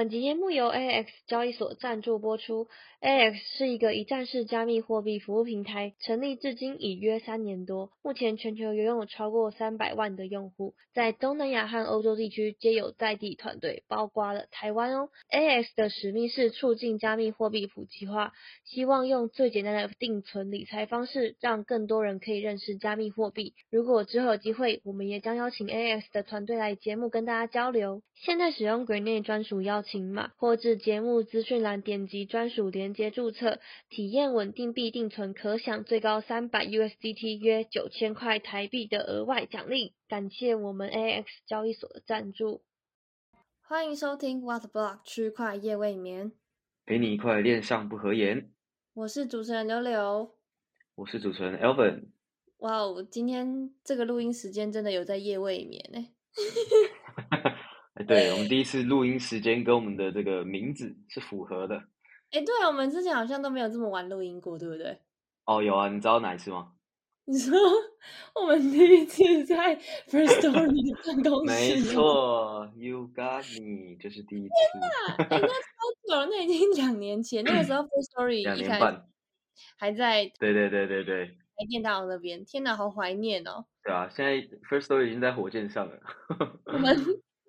本集节目由 AX 交易所赞助播出。AX 是一个一站式加密货币服务平台，成立至今已约三年多，目前全球拥有超过三百万的用户，在东南亚和欧洲地区皆有在地团队，包括了台湾哦。AX 的使命是促进加密货币普及化，希望用最简单的定存理财方式，让更多人可以认识加密货币。如果之后有机会，我们也将邀请 AX 的团队来节目跟大家交流。现在使用 Green 专属邀请码，或至节目资讯栏点击专属连接注册，体验稳定币定存，可享最高三百 USDT 约九千块台币的额外奖励。感谢我们 AX 交易所的赞助。欢迎收听 What Block 区块夜未眠，陪你一块恋上不合言。我是主持人柳柳，我是主持人 Elvin。哇哦，今天这个录音时间真的有在夜未眠呢。对我们第一次录音时间跟我们的这个名字是符合的。哎，对啊，我们之前好像都没有这么晚录音过，对不对？哦，有啊，你知道哪一次吗？你说我们第一次在 First Story 的办公室。没错，You got me，就是第一次。天哪，那超久了，那已经两年前，那个时候 First Story 两年半，还在。对对对对对。在电大楼那边，天哪，好怀念哦。对啊，现在 First Story 已经在火箭上了。我们。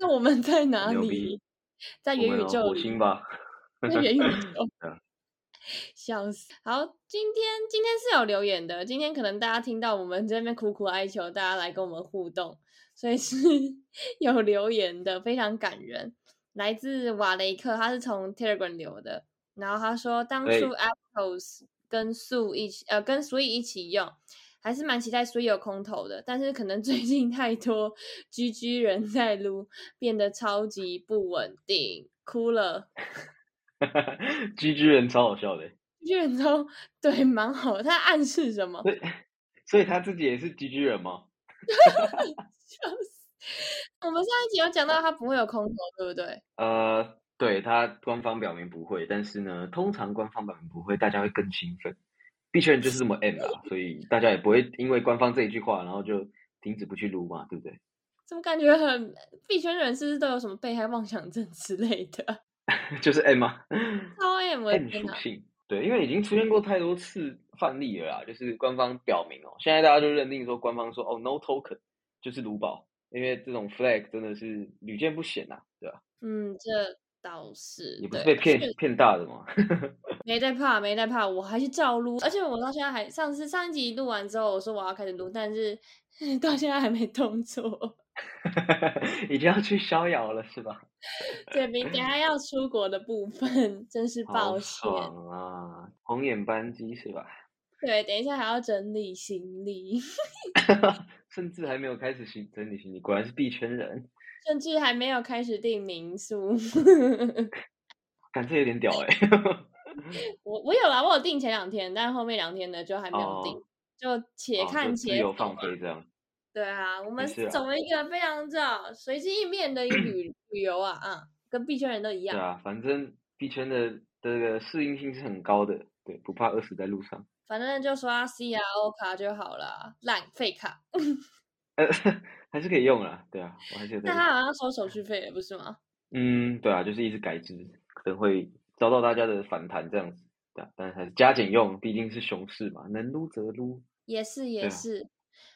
那我们在哪里？在元宇宙火星吧。在元宇 宙。笑死！好，今天今天是有留言的。今天可能大家听到我们这边苦苦哀求，大家来跟我们互动，所以是 有留言的，非常感人。来自瓦雷克，他是从 Telegram 留的。然后他说，当初 Apples 跟素一起，呃，跟 Sweet 一起用。还是蛮期待所有空投的，但是可能最近太多 GG 人在撸，变得超级不稳定，哭了。GG 人超好笑的，GG 人超对蛮好，他暗示什么？所以他自己也是 GG 人吗？笑死！我们上一集有讲到他不会有空投，对不对？呃，对他官方表明不会，但是呢，通常官方表明不会，大家会更兴奋。币圈人就是这么 M 啦，所以大家也不会因为官方这一句话，然后就停止不去撸嘛，对不对？怎么感觉很币圈人是不是都有什么被害妄想症之类的？就是 M 啊，超 M M 属性。对，因为已经出现过太多次范例了啦，就是官方表明哦，现在大家就认定说官方说哦 No token 就是卢宝，因为这种 flag 真的是屡见不鲜呐，对吧？嗯，这。倒是你不是被骗骗大的吗？没在怕，没在怕，我还是照录。而且我到现在还上次上一集录完之后，我说我要开始录，但是 到现在还没动作。已经要去逍遥了是吧？对，明等下要出国的部分，真是抱歉啊！红眼班机是吧？对，等一下还要整理行李，甚至还没有开始行整理行李，果然是币圈人。甚至还没有开始订民宿，感觉有点屌哎！我我有啦，我有订前两天，但后面两天呢就还没有订，就且看且有放飞这样。对啊，我们走了一个非常叫随机应变的一个旅 旅游啊啊，跟币圈人都一样。对啊，反正币圈的这个适应性是很高的，对，不怕饿死在路上。反正就刷 C R O 卡就好了，烂废卡。还是可以用啊，对啊，我还是。但他好像收手续费，不是吗？嗯，对啊，就是一直改制，可能会遭到大家的反弹这样子。对，但是还是加减用，毕竟是熊市嘛，能撸则撸。也是也是，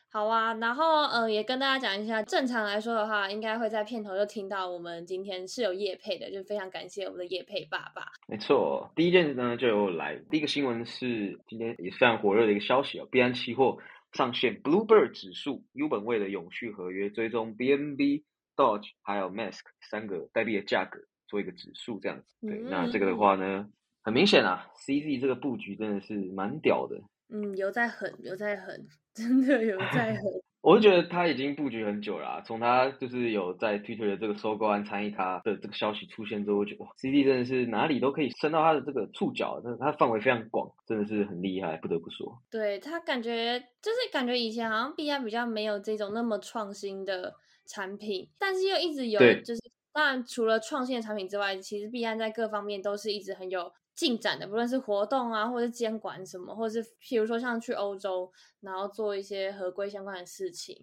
好啊。然后呃，也跟大家讲一下，正常来说的话，应该会在片头就听到我们今天是有叶配的，就非常感谢我们的叶配爸爸。没错，第一件呢就有来，第一个新闻是今天也是非常火热的一个消息哦，币安期货。上线 Bluebird 指数，U 本位的永续合约追踪 BNB、Dodge 还有 Mask 三个代币的价格，做一个指数这样子。对，那这个的话呢，很明显啊，CZ 这个布局真的是蛮屌的。嗯，有在狠，有在狠，真的有在狠。我就觉得他已经布局很久了，从他就是有在 Twitter 的这个收购案参与他的这个消息出现之后，我觉得哇，CD 真的是哪里都可以伸到他的这个触角，但是他范围非常广，真的是很厉害，不得不说。对他感觉就是感觉以前好像 B I 比较没有这种那么创新的产品，但是又一直有，就是当然除了创新的产品之外，其实 B I 在各方面都是一直很有进展的，不论是活动啊，或者是监管什么，或者是譬如说像去欧洲，然后做一些合规相关的事情。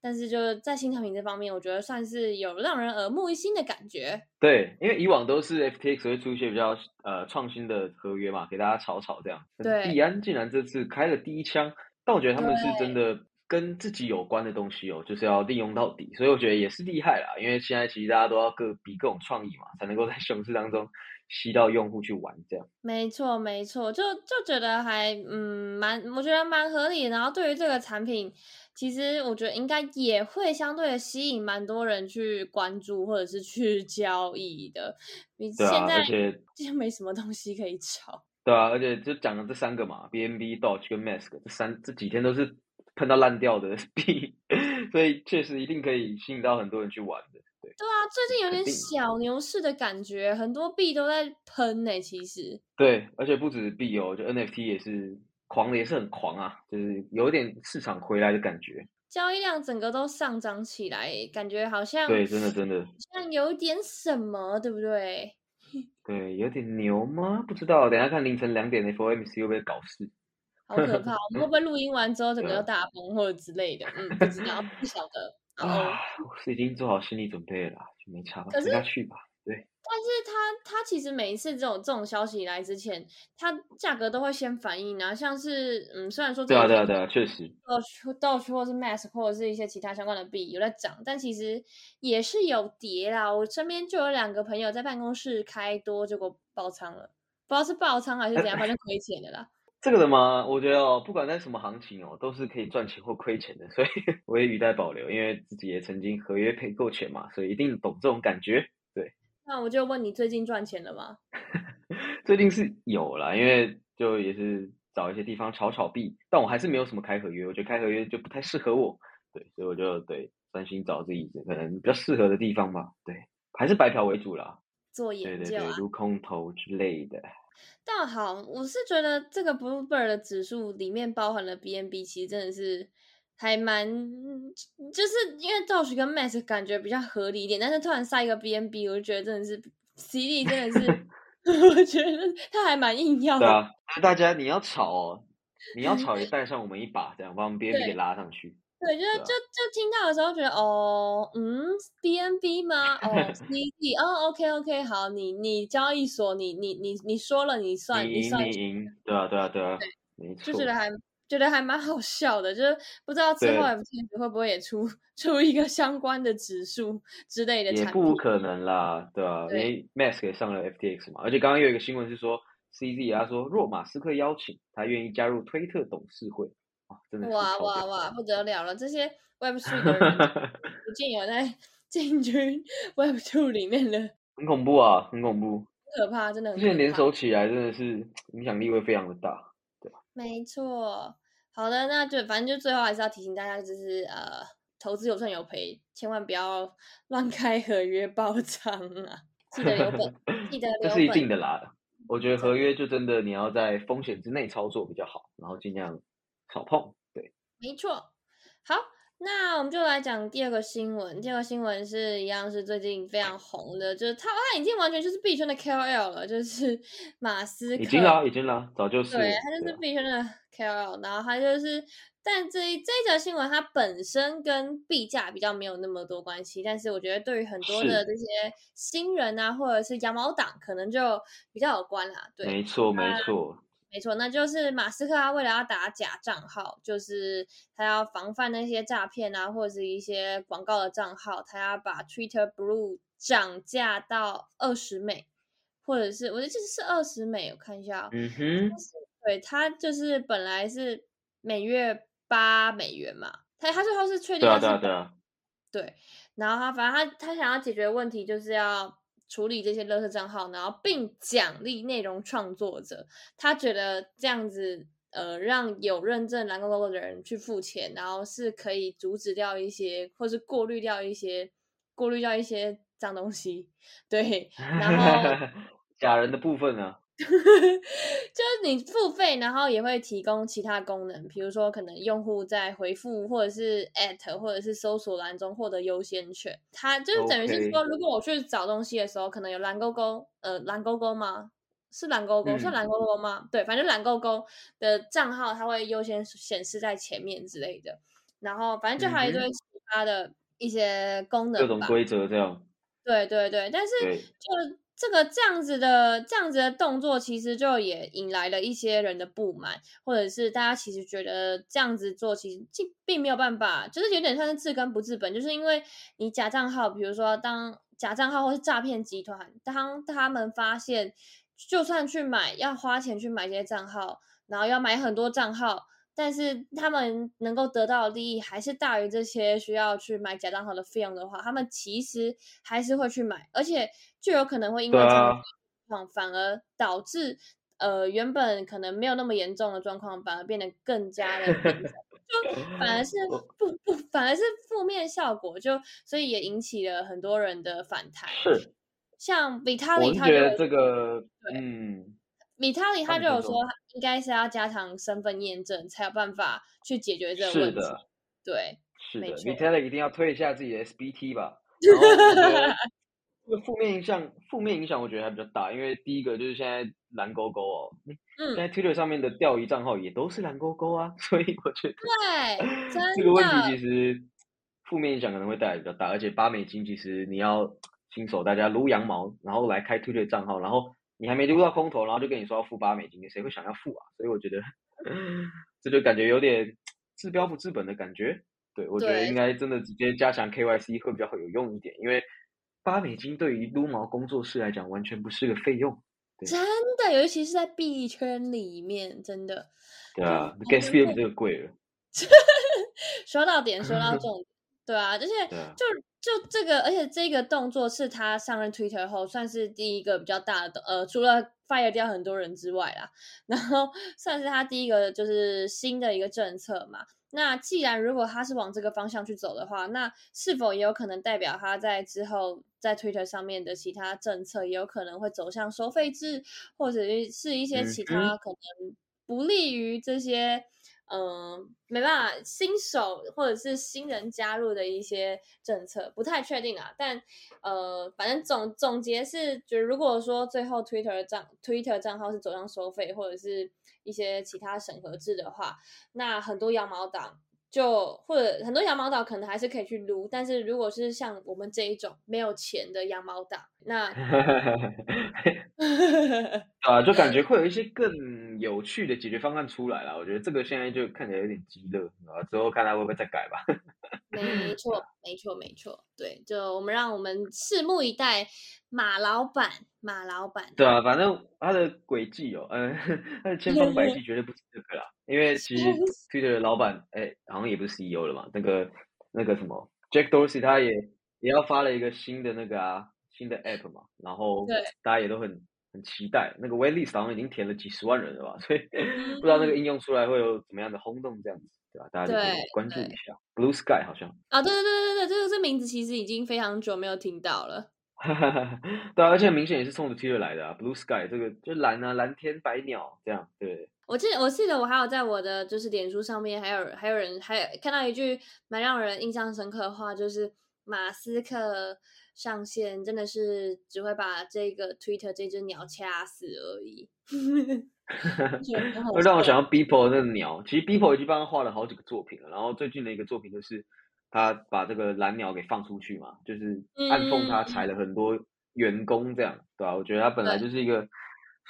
但是就是在新产品这方面，我觉得算是有让人耳目一新的感觉。对，因为以往都是 FTX 会出一些比较呃创新的合约嘛，给大家炒炒这样。对，币安竟然这次开了第一枪，但我觉得他们是真的跟自己有关的东西哦，就是要利用到底，所以我觉得也是厉害啦。因为现在其实大家都要各比各种创意嘛，才能够在熊市当中。吸到用户去玩，这样没错没错，就就觉得还嗯蛮，我觉得蛮合理。然后对于这个产品，其实我觉得应该也会相对的吸引蛮多人去关注或者是去 交易的。你现在而且就没什么东西可以炒。对啊，而且就讲了这三个嘛，BNB、Doge 跟 Mask 这三这几天都是喷到烂掉的 币，所以确实一定可以吸引到很多人去玩的。对对啊，最近有点小牛市的感觉，很多币都在喷呢。其实对，而且不止币哦，就 NFT 也是狂的，也是很狂啊，就是有点市场回来的感觉。交易量整个都上涨起来，感觉好像对，真的真的像有点什么，对不对？对，有点牛吗？不知道，等下看凌晨两点的 FOMC 会不会搞事？好可怕！我们会不会 录音完之后整个又大崩或者之类的？嗯，不知道，不晓得。啊，我是已经做好心理准备了，就没差，等下去吧。对，但是它它其实每一次这种这种消息来之前，它价格都会先反应啊，像是嗯，虽然说对啊对啊对啊，确实，Doge Doge 或是 Mask 或者是一些其他相关的币有在涨，但其实也是有跌啦。我身边就有两个朋友在办公室开多，结果爆仓了，不知道是爆仓还是怎样，反正亏钱的啦。这个的吗？我觉得哦，不管在什么行情哦，都是可以赚钱或亏钱的，所以 我也语带保留，因为自己也曾经合约赔够钱嘛，所以一定懂这种感觉。对，那我就问你，最近赚钱了吗？最近是有了，因为就也是找一些地方炒炒币，但我还是没有什么开合约，我觉得开合约就不太适合我，对，所以我就对专心找自己可能比较适合的地方吧。对，还是白嫖为主啦，做研究啊，撸空头之类的。但好，我是觉得这个 Bluebird 的指数里面包含了 BNB，其实真的是还蛮，就是因为 Doge 跟 Max 感觉比较合理一点，但是突然塞一个 BNB，我就觉得真的是 C D 真的是，我觉得他还蛮硬要的。对啊，大家你要炒哦，你要 炒也带上我们一把，这样把我们 BNB 给拉上去。对，就是就就听到的时候觉得哦，嗯，B N B 吗？哦，C D，哦，OK OK，好，你你交易所，你你你你说了你算，你算，你赢，对啊对啊对啊，没错，就觉得还觉得还蛮好笑的，就是不知道之后 F T X 会不会也出出一个相关的指数之类的，也不可能啦，对吧？因为 Mask 也上了 F T X 嘛，而且刚刚有一个新闻是说，C D 他说若马斯克邀请，他愿意加入推特董事会。哇哇哇，不得了了！这些 Web Three 的人，不竟有在进军 Web Two 里面了，很恐怖啊，很恐怖，可怕，真的。这些联手起来，真的是影响力会非常的大，对吧？没错。好的，那就反正就最后还是要提醒大家，就是呃，投资有赚有赔，千万不要 乱开合约爆仓啊！记得留本，记得 留本。这是一定的啦。我觉得合约就真的你要在风险之内操作比较好，然后尽量。少碰，对，没错。好，那我们就来讲第二个新闻。第二个新闻是一样是最近非常红的，就是他他已经完全就是币圈的 KOL 了，就是 马斯克。已经了，已经了，早就是。对，他就是币圈的 KOL，然后他就是，但这这一则新闻它本身跟币价比较没有那么多关系，但是我觉得对于很多的这些新人啊，或者是羊毛党，可能就比较有关啦。对，没错，没错。没错，那就是马斯克他为了要打假账号，就是他要防范那些诈骗啊，或者是一些广告的账号，他要把 Twitter Blue 涨价到二十美，或者是我觉得这是二十美，我看一下，嗯哼，对他就是本来是每月八美元嘛，他他最后是确定对啊对啊对，然后他反正他他想要解决问题就是要。处理这些垃圾账号，然后并奖励内容创作者。他觉得这样子，呃，让有认证蓝勾勾的人去付钱，然后是可以阻止掉一些，或是过滤掉一些，过滤掉一些脏东西。对，然后 假人的部分呢？就是你付费，然后也会提供其他功能，比如说可能用户在回复或者是 at 或者是搜索栏中获得优先权。它就是等于是说，如果我去找东西的时候，可能有蓝勾勾，呃，蓝勾勾吗？是蓝勾勾，嗯是蓝勾勾吗？对，反正蓝勾勾的账号它会优先显示在前面之类的。然后反正就还有一堆其他的一些功能吧。各种规则这样。对对对，但是对就这个这样子的这样子的动作，其实就也引来了一些人的不满，或者是大家其实觉得这样子做其实并并没有办法，就是有点像是治根不治本，就是因为你假账号，比如说当假账号或是诈骗集团，当他们发现，就算去买要花钱去买这些账号，然后要买很多账号。但是他们能够得到的利益还是大于这些需要去买假账号的费用的话，他们其实还是会去买，而且就有可能会因为这样的啊状况，反而导致呃原本可能没有那么严重的状况，反而变得更加的严重，就反而是不不反而是负面效果，就所以也引起了很多人的反弹。是，像我 Vitali 是他就有觉得这个，嗯，Vitali 他你先说就有说，应该是要加强身份验证，才有办法去解决这个问题。是的，对，是的没错，Vitalik 一定要推一下自己的 SBT 吧。然后我觉得这个负面影响，负面影响我觉得还比较大，因为第一个就是现在蓝勾勾哦，嗯现嗯，在 Twitter 上面的钓鱼账号也都是蓝勾勾啊，所以我觉得对，这个问题其实负面影响可能会带来比较大，而且八美金其实你要新手大家撸羊毛，然后来开 Twitter 账号，然后你还没撸到空投，然后就跟你说要付八美金，谁会想要付啊？所以我觉得 这就感觉有点治标不治本的感觉。对，我觉得对应该真的直接加强 KYC 会比较有用一点，因为八美金对于撸毛工作室来讲完全不是个费用。真的，尤其是在币圈里面，真的对啊嗯，gas fee 比这个贵了。说到点，说到重点，对啊，而且就就这个，而且这个动作是他上任 Twitter 后算是第一个比较大的，呃，除了 fire 掉很多人之外啦，然后算是他第一个就是新的一个政策嘛。那既然如果他是往这个方向去走的话，那是否也有可能代表他在之后在 Twitter 上面的其他政策也有可能会走向收费制，或者是一些其嗯他可能不利于这些嗯，没办法，新手或者是新人加入的一些政策，不太确定啊。但呃，反正总总结是，就如果说最后 Twitter 账 Twitter 账号是走向收费，或者是一些其他审核制的话，那很多羊毛党就或者很多羊毛党可能还是可以去撸，但是如果是像我们这一种没有钱的羊毛党，那 啊，就感觉会有一些更有趣的解决方案出来了。我觉得这个现在就看起来有点急了啊，之后看他会不会再改吧。没错，没错，没错，对，就我们让我们拭目以待，马老板，马老板，对啊，反正他的轨迹哦，嗯、他的千方百计绝对不止这个啦。因为其实 Twitter 的老板，哎，好像也不是 CEO 了嘛，那个那个什么 Jack Dorsey 他也也要发了一个新的那个啊新的 App 嘛，然后大家也都很很期待。那个 Waitlist 好像已经填了几十万人了吧，所以不知道那个应用出来会有怎么样的轰动，这样子，对吧、大家就可以关注一下 Blue Sky 好像。啊，对对对对对，这个这名字其实已经非常久没有听到了。对啊，而且明显也是冲着 Twitter 来的啊，Blue Sky 这个就蓝啊，蓝天白鸟这样，对。我记得我记得我还有在我的就是脸书上面，还有还有人还有看到一句蛮让人印象深刻的话，就是马斯克上线真的是只会把这个 Twitter 这只鸟掐死而已。会让我想到 Beeple 那个鸟，其实 Beeple 已经帮他画了好几个作品了，然后最近的一个作品就是他把这个蓝鸟给放出去嘛，就是暗讽他裁了很多员工这样，对吧、我觉得他本来就是一个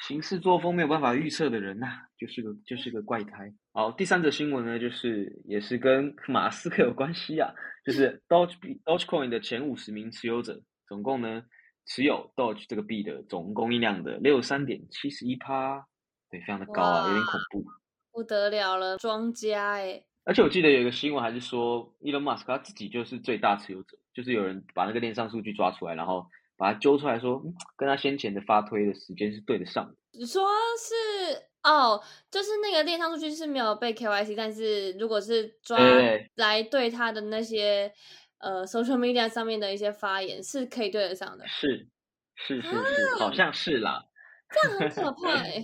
行事作风没有办法预测的人呐、就是个就是个怪胎。好，第三则新闻呢，就是也是跟马斯克有关系啊，就是 Doge Dogecoin 的前五十名持有者，总共呢持有 Doge 这个币的总供应量的六十三点七十一趴，对，非常的高啊，有点恐怖。不得了了，庄家哎，而且我记得有一个新闻，还是说 Elon Musk 他自己就是最大持有者，就是有人把那个链上数据抓出来，然后把它揪出来说，嗯，跟他先前的发推的时间是对得上的。你说是哦，就是那个链上数据是没有被 KYC，但是如果是抓对来对他的那些呃 social media 上面的一些发言，是可以对得上的，是是是是，好像是啦。这样很可怕哎、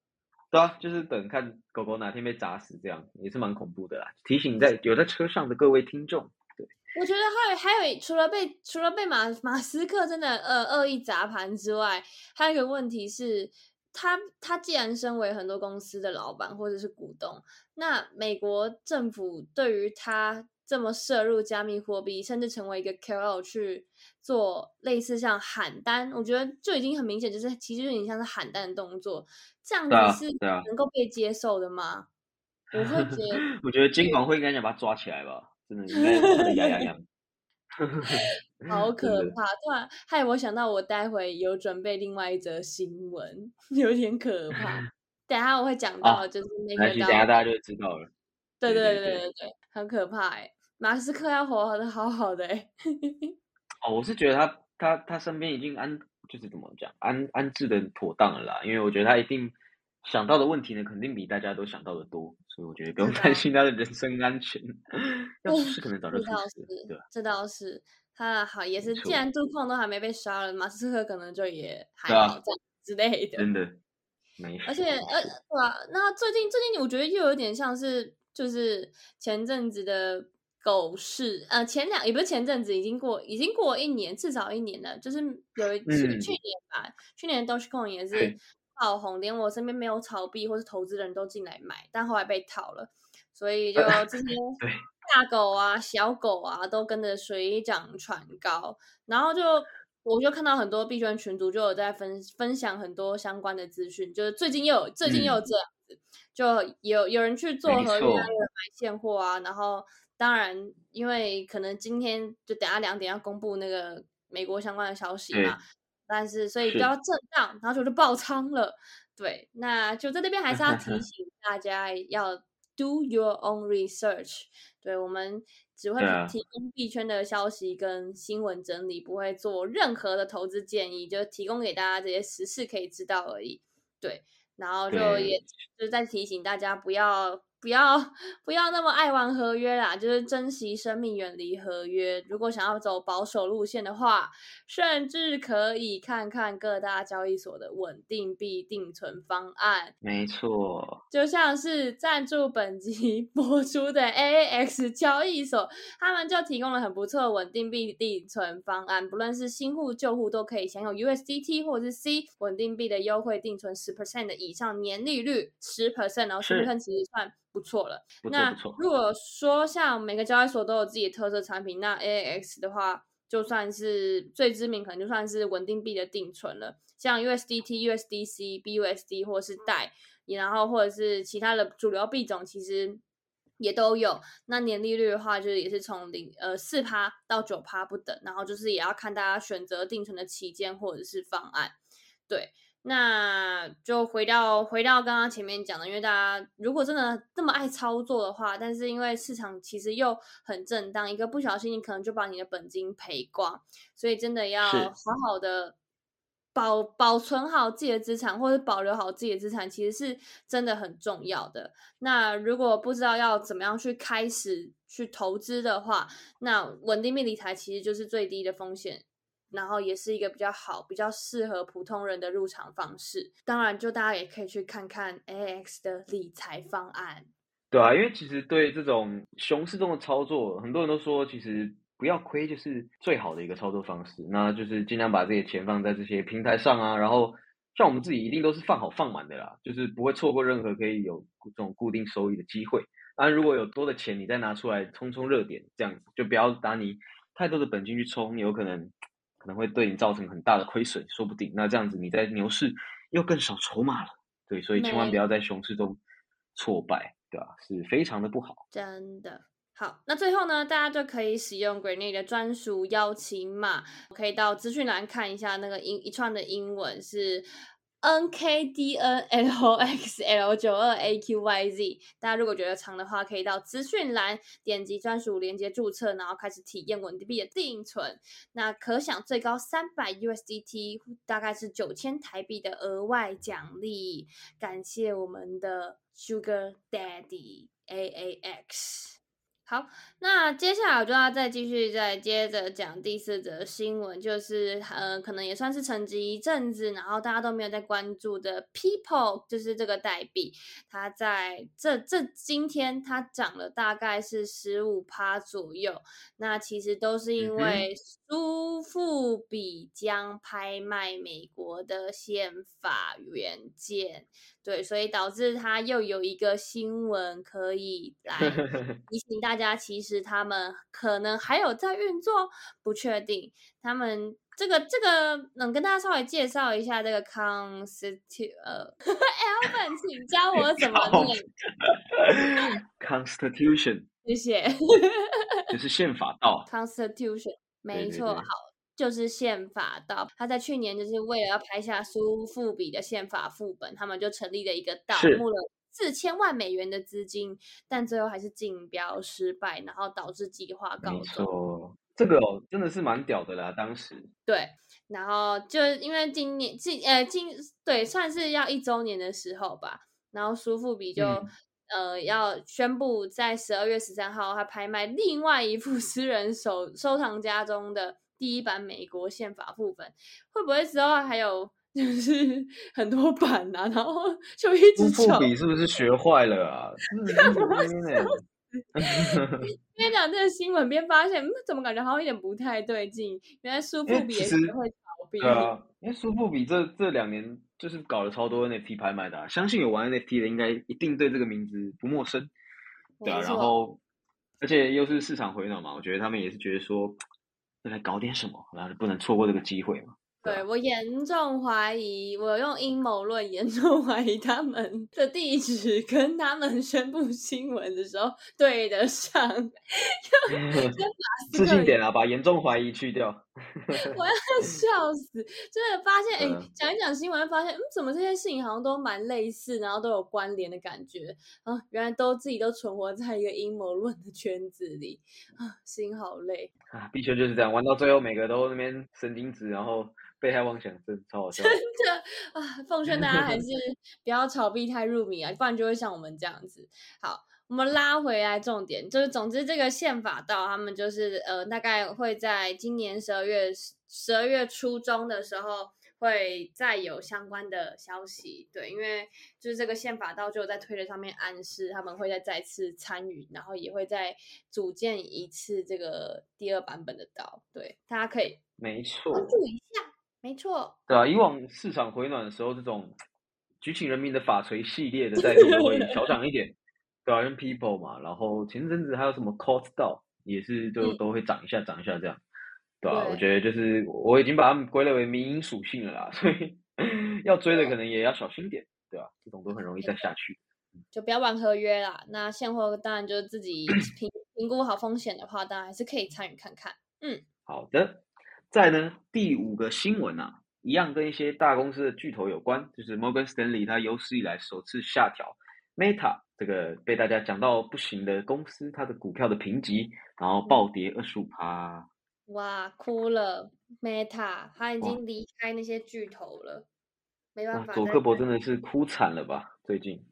对啊，就是等看狗狗哪天被砸死，这样也是蛮恐怖的啦。提醒在有在车上的各位听众，对我觉得还有还有除了被除了被马马斯克真的呃恶意砸盘之外，还有一个问题是，他他既然身为很多公司的老板或者是股东，那美国政府对于他这么涉入加密货币，甚至成为一个 KOL 去做类似像喊单，我觉得就已经很明显，就是其实就有点像是喊单的动作，这样子是能够被接受的吗？我会觉得，我觉得监管会应该想把他抓起来吧，真的应该。好 可怕！突然害我想到，我待会有准备另外一则新闻，有点可怕。等下我会讲到，就是那个，等下大家就知道了。对对对对对，很可怕哎！马斯克要活的好好的哎。哦，我是觉得他他他身边已经安，就是怎么讲，安安置的妥当了啦。因为我觉得他一定想到的问题呢，肯定比大家都想到的多，所以我觉得不用担心他的人身安全。要出事可能早就出事，对这倒是。他好也是，既然杜控都还没被杀了，马斯克可能就也 还好这样之类的。真的，没而且呃，对啊，那最近最近我觉得又有点像是，就是前阵子的狗市，呃，前两也不是前阵子，已经过已经过一年，至少一年了。就是有一去去年吧，去年 Dogecoin 也是爆红，连我身边没有炒币或是投资人都进来买，但后来被套了，所以就这些。大狗啊，小狗啊，都跟着水涨船高，然后就我就看到很多币圈群主就有在分分享很多相关的资讯，就是最近又有最近又有这样子，就有有人去做合约，有人买现货啊，然后当然因为可能今天就等下两点要公布那个美国相关的消息嘛，但是所以比较震荡，然后就就爆仓了，对，那就在那边还是要提 醒大家要。Do your own research。对我们只会提供币圈的消息跟新闻整理，不会做任何的投资建议，就提供给大家这些实事可以知道而已。对，然后就也就是在提醒大家不要。不要不要那么爱玩合约啦，就是珍惜生命，远离合约。如果想要走保守路线的话，甚至可以看看各大交易所的稳定币定存方案。没错，就像是赞助本集 播出的 AAX 交易所，他们就提供了很不错的稳定币定存方案，不论是新户旧户都可以享有 USDT 或者是 C 稳定币的优惠定存十 percent 的以上年利率十 percent，然后十 percent 其实算。不错了。那如果说像每个交易所都有自己的特色产品，那 AAX 的话，就算是最知名，可能就算是稳定币的定存了。像 USDT、USDC、BUSD 或是贷，然后或者是其他的主流币种，其实也都有。那年利率的话，就是也是从零呃四趴到九趴不等。然后就是也要看大家选择定存的期间或者是方案，对。那就回到回到刚刚前面讲的，因为大家如果真的这么爱操作的话，但是因为市场其实又很震荡，一个不小心你可能就把你的本金赔光，所以真的要好好的保保存好自己的资产，或者保留好自己的资产，其实是真的很重要的。那如果不知道要怎么样去开始去投资的话，那稳定币理财其实就是最低的风险。然后也是一个比较好、比较适合普通人的入场方式。当然，就大家也可以去看看 AX 的理财方案。对啊，因为其实对这种熊市中的操作，很多人都说，其实不要亏就是最好的一个操作方式。那就是尽量把这些钱放在这些平台上啊。然后，像我们自己一定都是放好放满的啦，就是不会错过任何可以有这种固定收益的机会。当然，如果有多的钱，你再拿出来冲冲热点，这样子就不要拿你太多的本金去冲，有可能。可能会对你造成很大的亏损，说不定。那这样子你在牛市又更少筹码了，对，所以千万不要在熊市中挫败，对吧？是非常的不好。真的好，那最后呢，大家就可以使用 Grenade 的专属邀请码，可以到资讯栏看一下那个英一串的英文是。N K D N L X L 九二 A Q Y Z，大家如果觉得长的话，可以到资讯栏点击专属链接注册，然后开始体验稳定币的定存。那可享最高三百 USDT，大概是九千台币的额外奖励。感谢我们的 Sugar Daddy A A X。好，那接下来我就要再继续再接着讲第四则新闻，就是呃，可能也算是沉寂一阵子，然后大家都没有在关注的 People，就是这个代币，它在这这今天它涨了大概是十五趴左右，那其实都是因为苏富比将拍卖美国的宪法原件，对，所以导致它又有一个新闻可以来 提醒大家，其实他们可能还有在运作，不确定。他们这个这个，能跟大家稍微介绍一下这个 constitution，呃，Alvin，请教我怎么念 constitution，谢谢，就是宪法道 constitution，没对错，对好。就是宪法道，他在去年就是为了要拍下苏富比的宪法副本，他们就成立了一个道，是募了四千万美元的资金，但最后还是竞标失败，然后导致计划告没终。错，这个哦真的是蛮屌的啦，当时对，然后就因为今年今呃今对算是要一周年的时候吧，然后苏富比就、嗯呃要宣布在十二月十三号，他拍卖另外一幅私人收收藏家中的第一版美国宪法副本，会不会之后还有就是很多版啊，然后就一直苏富？比是不是学坏了啊？边讲这个新闻边发现，嗯，怎么感觉好像有点不太对劲？原来 苏富比也是会炒币。对啊，因为苏富比这这两年就是搞了超多 NFT 拍卖的、啊，相信有玩 NFT 的应该一定对这个名字不陌生，对啊，然后而且又是市场回暖嘛，我觉得他们也是觉得说要来搞点什么，然后不能错过这个机会嘛。对我严重怀疑，我用阴谋论严重怀疑他们的地址跟他们宣布新闻的时候对得上。自信点啊，把严重怀疑去掉。我要笑死！真的发现，哎、嗯讲一讲新闻，发现，嗯，怎么这些事情好像都蛮类似，然后都有关联的感觉啊？原来都自己都存活在一个阴谋论的圈子里啊，心好累。啊，币圈就是这样，玩到最后每个都那边神经质，然后被害妄想症，超好笑的。真的啊，奉劝大家还是 不要炒币太入迷啊，不然就会像我们这样子。好，我们拉回来重点，就是总之这个宪法道他们就是呃，大概会在今年十二月十二月初中的时候。会再有相关的消息，对，因为就是这个宪法道就有在推特上面暗示他们会再再次参与，然后也会再组建一次这个第二版本的道，对，大家可以没错，关注一下，没错，对啊，以往市场回暖的时候，这种举起人民的法锤系列的代币都会小涨一点，对啊，跟 People 嘛，然后前阵子还有什么 Cost 道也是就嗯都会涨一下涨一下这样，对啊，对我觉得就是我已经把它们归类为民营属性了啦，所以要追的可能也要小心点，对吧、这种都很容易再下去。就不要玩合约啦。那现货当然就是自己 评评估好风险的话，当然还是可以参与看看。嗯，好的，再呢第五个新闻啊，一样跟一些大公司的巨头有关，就是 Morgan Stanley 它有史以来首次下调 Meta 这个被大家讲到不行的公司，它的股票的评级，然后暴跌二十五趴。哇，哭了，Meta 他已哇经离开那些巨头了，没办，法再佐克伯真的是哭惨了吧？最近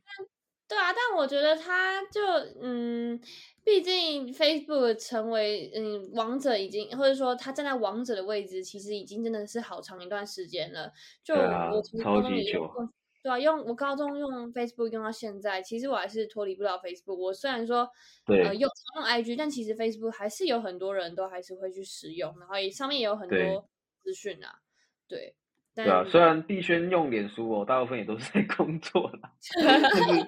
对啊，但我觉得他就嗯，毕竟 Facebook 成为嗯王者已经，或者说他站在王者的位置，其实已经真的是好长一段时间了。就我从久也用过，对啊，用我高中用 Facebook 用到现在，其实我还是脱离不了 Facebook。我虽然说对呃用常用 IG，但其实 Facebook 还是有很多人都还是会去使用，然后也上面也有很多资讯啊，对。对啊，虽然币圈用脸书哦，大部分也都是在工作啦，但是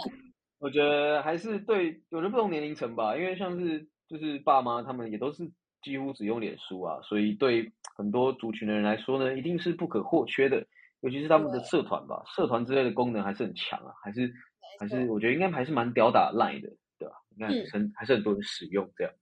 我觉得还是对有的不同年龄层吧，因为像是就是爸妈他们也都是几乎只用脸书啊，所以对很多族群的人来说呢，一定是不可或缺的。尤其是他们的社团吧，社团之类的功能还是很强啊，还是还是我觉得应该还是蛮屌打 Line 的，对吧、应该嗯。很还是很多人使用这样。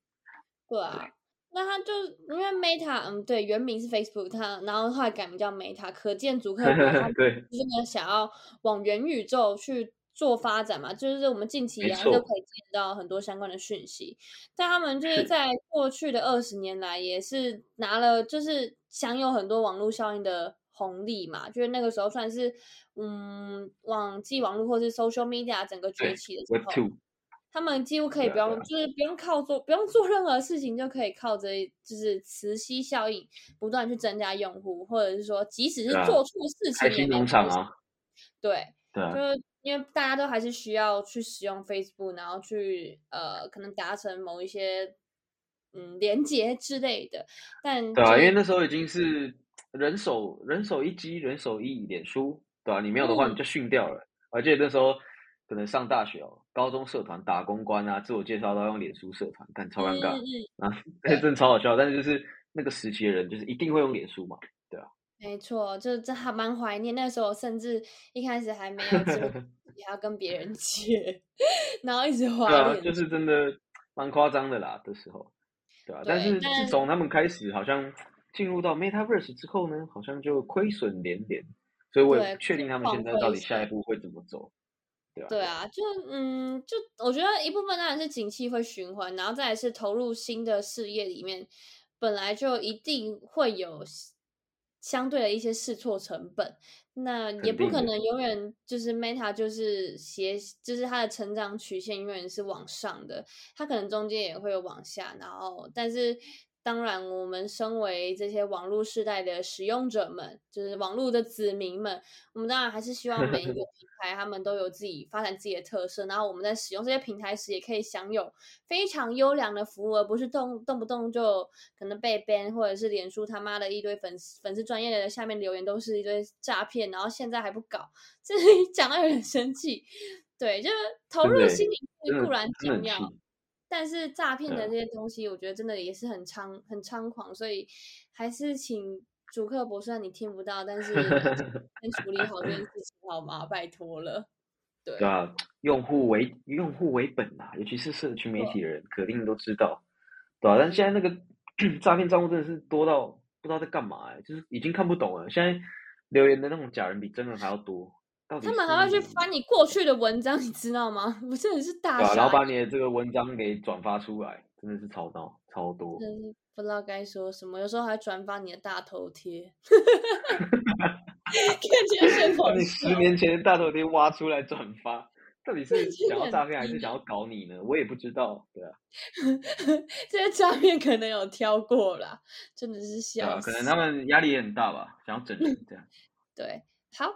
对啊，那他就因为 Meta，嗯，对，原名是 Facebook，他然后后来改名叫 Meta，可见祖克伯他 对，真的想要往元宇宙去做发展嘛，就是我们近期以没错来都可以见到很多相关的讯息。但他们就是是。在过去的二十年来，也是拿了就是享有很多网络效应的红利嘛，就是那个时候算是嗯网际网络或是 social media 整个崛起的时候。他们几乎可以不用，就是不用靠做，不用做任何事情，就可以靠着就是磁吸效应，不断去增加用户，或者是说，即使是做错事情也没开心农场关系。啊，对，对啊，就是因为大家都还是需要去使用 Facebook，然后去呃，可能达成某一些嗯连接之类的。但对啊，因为那时候已经是人手人手一机，人手一脸书，对吧、你没有的话，嗯你就训掉了。而且那时候可能上大学哦，高中社团打公关啊，自我介绍都要用脸书社团，但超尴尬啊，那 真的超好笑。但是就是那个时期的人，就是一定会用脸书嘛，对啊，没错，就是这还蛮怀念那时候，甚至一开始还没有智慧手机还要跟别人借，然后一直对滑啊，就是真的蛮夸张的啦，的时候，对啊。但是自从他们开始好像进入到 Metaverse 之后呢，好像就亏损连连，所以我也不确定他们狂现在到底下一步会怎么走，对啊，对啊，就嗯，就我觉得一部分当然是景气会循环，然后再来是投入新的事业里面，本来就一定会有相对的一些试错成本，那也不可能永远就是 Meta 就是斜，就是它的成长曲线永远是往上的，它可能中间也会有往下，然后但是。当然，我们身为这些网络时代的使用者们，就是网络的子民们，我们当然还是希望每一个 平台他们都有自己发展自己的特色，然后我们在使用这些平台时，也可以享有非常优良的服务，而不是动动不动就可能被 ban，或者是脸书他妈的一堆粉丝粉丝专业的下面留言都是一堆诈骗，然后现在还不搞，这里 讲到有点生气。对，就是投入心理真的固然真的很紧要气，但是诈骗的这些东西，我觉得真的也是很猖很猖狂，所以还是请主客博，虽然你听不到，但是 先处理好这件事情好吗？拜托了。对对啊，用户为用户为本啊，尤其是社群媒体的人，肯定都知道，对啊，但现在那个 诈骗账户真的是多到不知道在干嘛哎、就是已经看不懂了。现在留言的那种假人比真人还要多，他们还会去翻你过去的文章，你知道吗？我真的是大对啊，然后把你的这个文章给转发出来，真的是超闹超多。真是不知道该说什么，有时候还转发你的大头贴，看起来很好把你十。年前的大头贴挖出来转发，到底是想要诈骗还是想要搞你呢？我也不知道，对啊，这些诈骗可能有挑过啦，真的是笑啊，可能他们压力也很大吧，想要整人这样。对，好，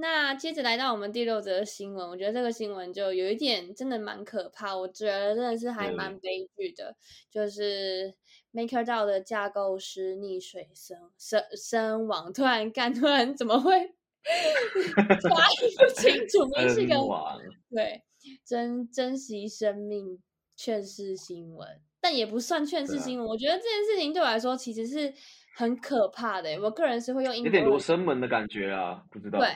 那接着来到我们第六则新闻，我觉得这个新闻就有一点真的蛮可怕，我觉得真的是还蛮悲剧的，就是 MakerDAO 的架构师溺水身身身亡，突然干，突然怎么会发音不清楚？明明是个 身亡，对，珍珍惜生命劝世新闻，但也不算劝世新闻。我觉得这件事情对我来说其实是很可怕的欸。我个人是会用英文有点罗生门的感觉啊，不知道。对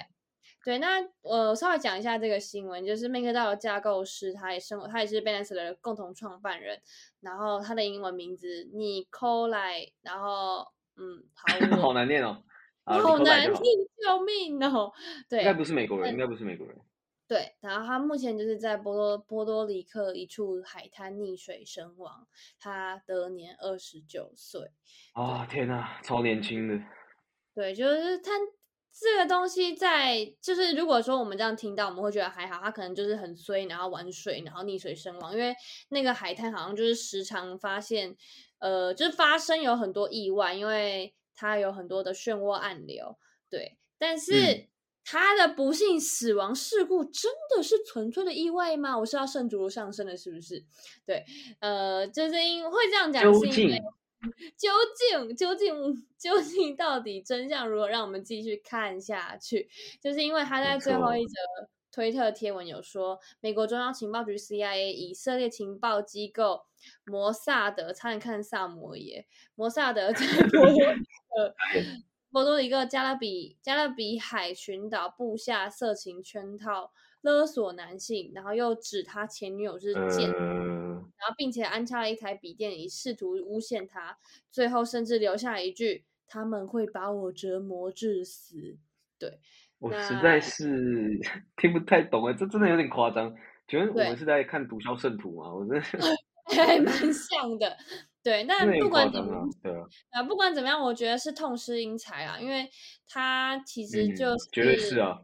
对，那我稍微讲一下这个新闻，就是 MakerDAO 的架构师，他也生活，他也是 Binance 的共同创办人，然后他的英文名字 Nikolai，然后嗯，好，好难念哦。啊，好难就好听，救命哦！对，应该不是美国人，但应该不是美国人。对，然后他目前就是在波多波多黎克一处海滩溺水身亡，他得年二十九岁。啊，天哪，超年轻的。对，就是他这个东西在，就是如果说我们这样听到，我们会觉得还好，他可能就是很衰，然后玩水，然后溺水身亡，因为那个海滩好像就是时常发现，呃，就是发生有很多意外，因为它有很多的漩涡暗流，对，但是。嗯他的不幸死亡事故真的是纯粹的意外吗？我是要圣主上升的，是不是？对，呃，就是因会这样讲，是因为竟究竟究竟究竟到底真相如何？让我们继续看下去。就是因为他在最后一则推特贴文有说，美国中央情报局 CIA、以色列情报机构摩萨德，差点看萨摩耶，摩萨德 在 波波多黎各加勒比加勒比海群岛布下色情圈套，勒索男性，然后又指他前女友是贱然后并且安插了一台笔电以试图诬陷他，最后甚至留下一句：“他们会把我折磨致死。”对，我实在是 听不太懂哎，这真的有点夸张。请问我对们是在看《毒枭圣徒》吗？我真的是 还蛮像的。对，但真的有不管怎么啊，对啊，啊，不管怎么样，我觉得是痛失英才啊，因为他其实嗯就是、绝对是啊，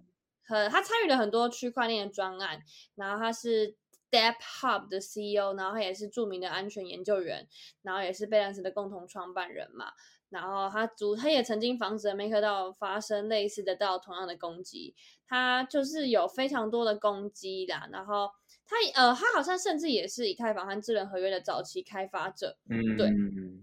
很他参与了很多区块链的专案，然后他是 Step Hub 的 CEO，然后他也是著名的安全研究员，然后也是贝兰斯的共同创办人嘛。然后他主他也曾经防止了 MakerDAO 发生类似的到同样的攻击，他就是有非常多的攻击啦。然后他呃，他好像甚至也是以太坊和智能合约的早期开发者，嗯，对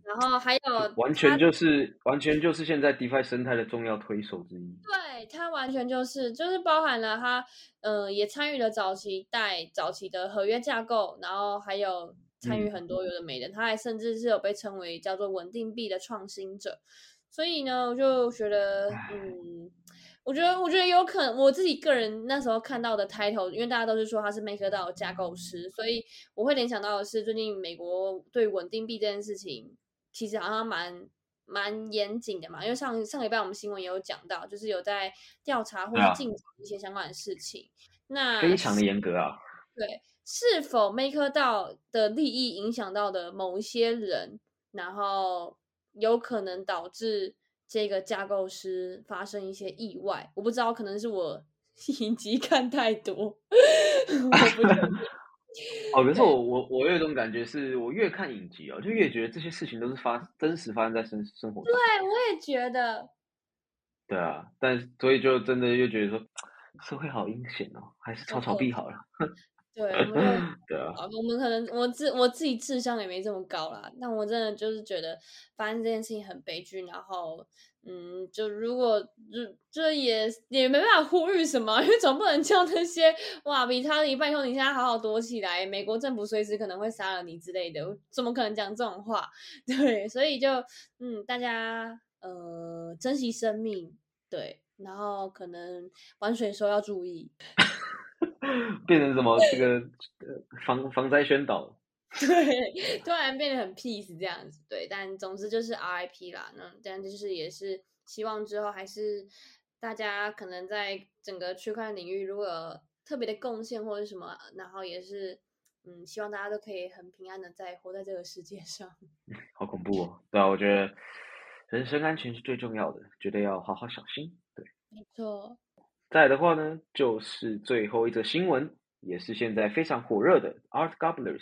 然后还有完全就是完全就是现在 DeFi 生态的重要推手之一。对他完全就是就是包含了他呃也参与了早期带早期的合约架构，然后还有参与嗯很多有的没的，他还甚至是有被称为叫做稳定币的创新者，所以呢，我就觉得嗯。我觉得，我觉得有可能，我自己个人那时候看到的 title，因为大家都是说他是 MakerDAO 的架构师，所以我会联想到的是，最近美国对稳定币这件事情，其实好像蛮蛮严谨的嘛。因为上上礼拜我们新闻也有讲到，就是有在调查或对啊是禁止一些相关的事情。那非常的严格啊。对，是否 MakerDAO 的利益影响到的某一些人，然后有可能导致这个架构师发生一些意外？我不知道，可能是我 影集看太多，我不。哦，可是对我我我有一种感觉，是我越看影集哦，就越觉得这些事情都是发真实发生在生生活中。对，我也觉得，对啊，但所以就真的又觉得说，社会好阴险哦，还是炒炒币好了。对，我们就 对啊，啊，我们可能我自我自己智商也没这么高啦，但我真的就是觉得发生这件事情很悲剧，然后嗯，就如果就就也也没办法呼吁什么，因为总不能叫那些哇，比他一半以后你现在好好躲起来，美国政府随时可能会杀了你之类的，我怎么可能讲这种话？对，所以就嗯，大家呃珍惜生命，对，然后可能玩水的时候要注意。变成什么这个呃防防灾宣导。对，突然变得很 peace 这样子，对，但总之就是 RIP 啦。那但就是也是希望之后还是大家可能在整个区块链领域如果有特别的贡献或者什么，然后也是嗯，希望大家都可以很平安的在活在这个世界上。好恐怖哦！对啊，我觉得人身安全是最重要的，绝对要好好小心。对，没错，再的话呢，就是最后一则新闻，也是现在非常火热的 Art Gobblers。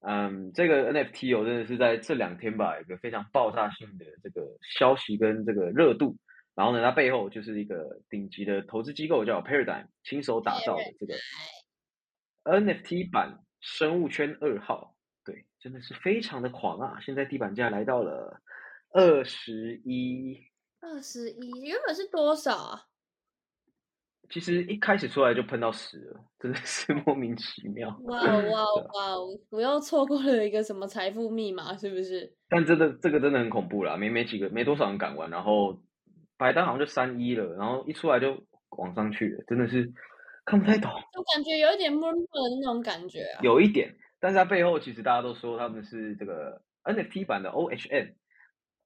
嗯，这个 NFT 哦，真的是在这两天吧，有个非常爆炸性的这个消息跟这个热度。然后呢，它背后就是一个顶级的投资机构叫 Paradigm 亲手打造的这个 NFT 版生物圈二号。对，真的是非常的狂啊！现在地板价来到了二十一，二十一原本是多少啊？其实一开始出来就喷到屎了，真的是 莫名其妙。哇哦哇哇哦！我又错过了一个什么财富密码，是不是？但真的这个真的很恐怖啦，没没几个没多少人敢玩，然后白单好像就三一了，然后一出来就往上去了，真的是看不太懂，我感觉有一点闷闷的那种感觉啊。有一点，但是它背后其实大家都说他们是这个 NFT 版的 OHM，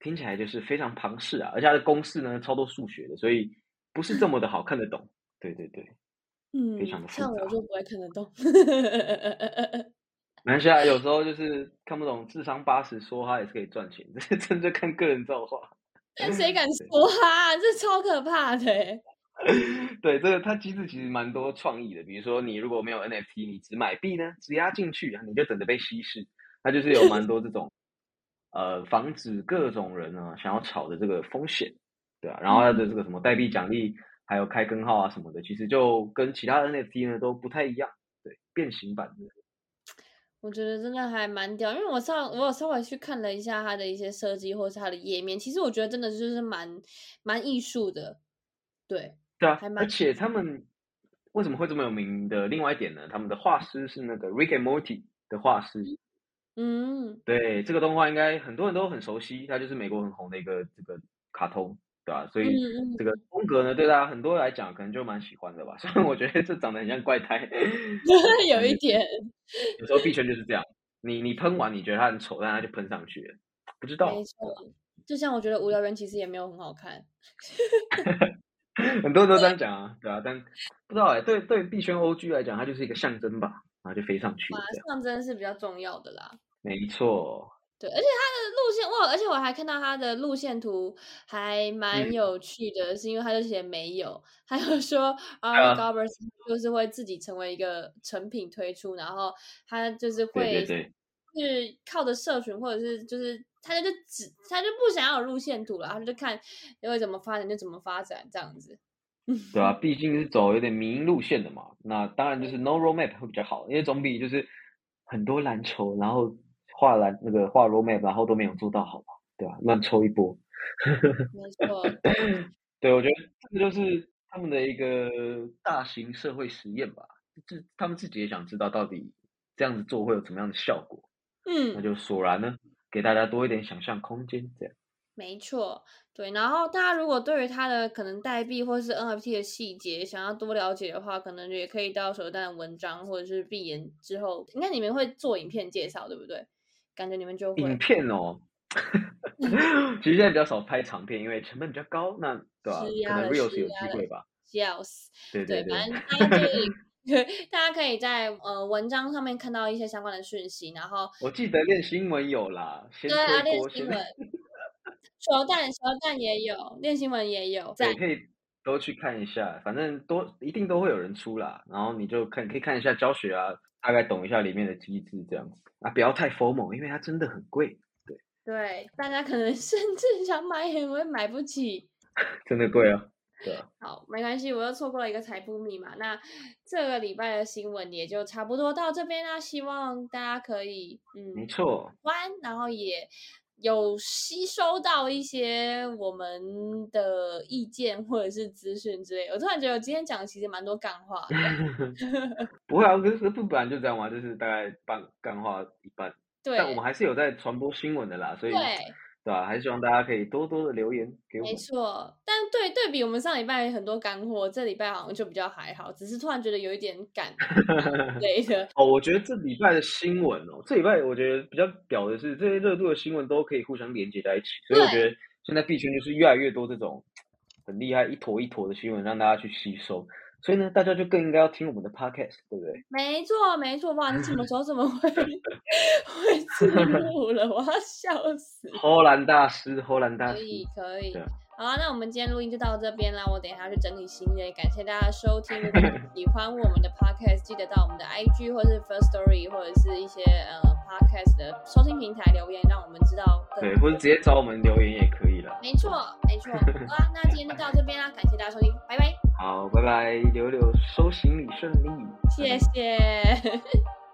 听起来就是非常庞氏啊，而且它的公式呢超多数学的，所以不是这么的好看得懂。对对对，嗯，非常的复像我杂就不会看得懂。没关系啊，有 时候就是看不懂，智商八十说他也是可以赚钱，这 真的看个人造化。但谁敢说啊？这超可怕的欸。对，这个它机制其实蛮多创意的，比如说你如果没有 NFT，你只买币呢，只押进去，你就等着被稀释。它就是有蛮多这种，呃，防止各种人呢想要炒的这个风险，对啊。然后它的这个什么代币奖励，还有开根号啊什么的，其实就跟其他 NFT 呢都不太一样，对，变形版的。我觉得真的还蛮屌，因为我上我有稍微去看了一下它的一些设计或是它的页面，其实我觉得真的就是蛮蛮艺术的，对，对啊还，蛮而且他们为什么会这么有名的另外一点呢？他们的画师是那个 Rick and Morty 的画师，嗯，对，这个动画应该很多人都很熟悉，它就是美国很红的一个这个卡通，对吧、所以这个风格呢，对大家很多人来讲可能就蛮喜欢的吧。虽然我觉得这长得很像怪胎，有一点，有时候币圈就是这样，你你喷完你觉得它很丑，但它就喷上去了，不知道没错。就像我觉得无聊人其实也没有很好看，很多人都这样讲啊，对啊，但不知道哎、对对币圈 OG 来讲，它就是一个象征吧，然后就飞上去了马这样，上真是比较重要的啦。没错。对，而且它的路线哇，而且我还看到它的路线图还蛮嗯。有趣的，是因为它就写没有，还有说 啊。R Gobbers 就是会自己成为一个成品推出，然后它就是会对，是靠着社群或者是就是他就只他就不想要有路线图了，他就看因为怎么发展就怎么发展这样子。对啊、毕竟是走有点民营路线的嘛，那当然就是 no roadmap 会比较好，因为总比就是很多蓝筹，然后画蓝那个画 roadmap，然后都没有做到好吧，对吧、乱抽一波。没错，对，我觉得这个就是他们的一个大型社会实验吧，自他们自己也想知道到底这样子做会有怎么样的效果，嗯那嗯，就索然呢，给大家多一点想象空间，这样。没错，对。然后大家如果对于它的可能代币或是 NFT 的细节想要多了解的话，可能也可以到手蛋的文章或者是闭眼之后，应该你们会做影片介绍，对不对？感觉你们就会影片哦，其实现在比较少拍长片，因为成本比较高，那对吧、可能 reels 有机会吧。笑死。对，对对反正大家可以，对，大家可以在呃文章上面看到一些相关的讯息，然后我记得练新闻有啦，先对啊，练新闻，球蛋球蛋也有，练新闻也有，在对，可以都去看一下，反正都一定都会有人出啦，然后你就看可以看一下教学啊，大概懂一下里面的机制这样子。啊，不要太 formal，因为它真的很贵，对。对，大家可能甚至想买也会买不起。真的贵啊，对啊，好，没关系，我又错过了一个财富密码。那这个礼拜的新闻也就差不多到这边啦，希望大家可以嗯没嗯错，欢，然后也有吸收到一些我们的意见或者是资讯之类。我突然觉得我今天讲的其实蛮多干话的，不会啊，可是不本来就这样嘛，就是大概半干话一半，对，但我们还是有在传播新闻的啦，所以对。对吧、还是希望大家可以多多的留言给我没。错，但对对比我们上礼拜很多干货，这礼拜好像就比较还好，只是突然觉得有一点赶之类的。哦，我觉得这礼拜的新闻哦，这礼拜我觉得比较屌的是，这些热度的新闻都可以互相连接在一起，所以我觉得现在币圈就是越来越多这种很厉害一坨一坨的新闻，让大家去吸收。所以呢，大家就更应该要听我们的 podcast，对不对？没错，没错，哇！你什么时候怎么会 会字幕了？我要笑死。荷兰大师，荷兰大师，可以，可以对。好啊，那我们今天录音就到这边啦。我等一下要去整理行李，感谢大家收听。如果你喜欢我们的 podcast，记得到我们的 IG 或是 First Story 或者是一些呃 podcast 的收听平台留言，让我们知道更对，或者直接找我们留言也可以了。没错，没错。好啦，那今天就到这边啦，感谢大家收听，拜拜，好，拜拜，柳柳收行李顺利，谢谢。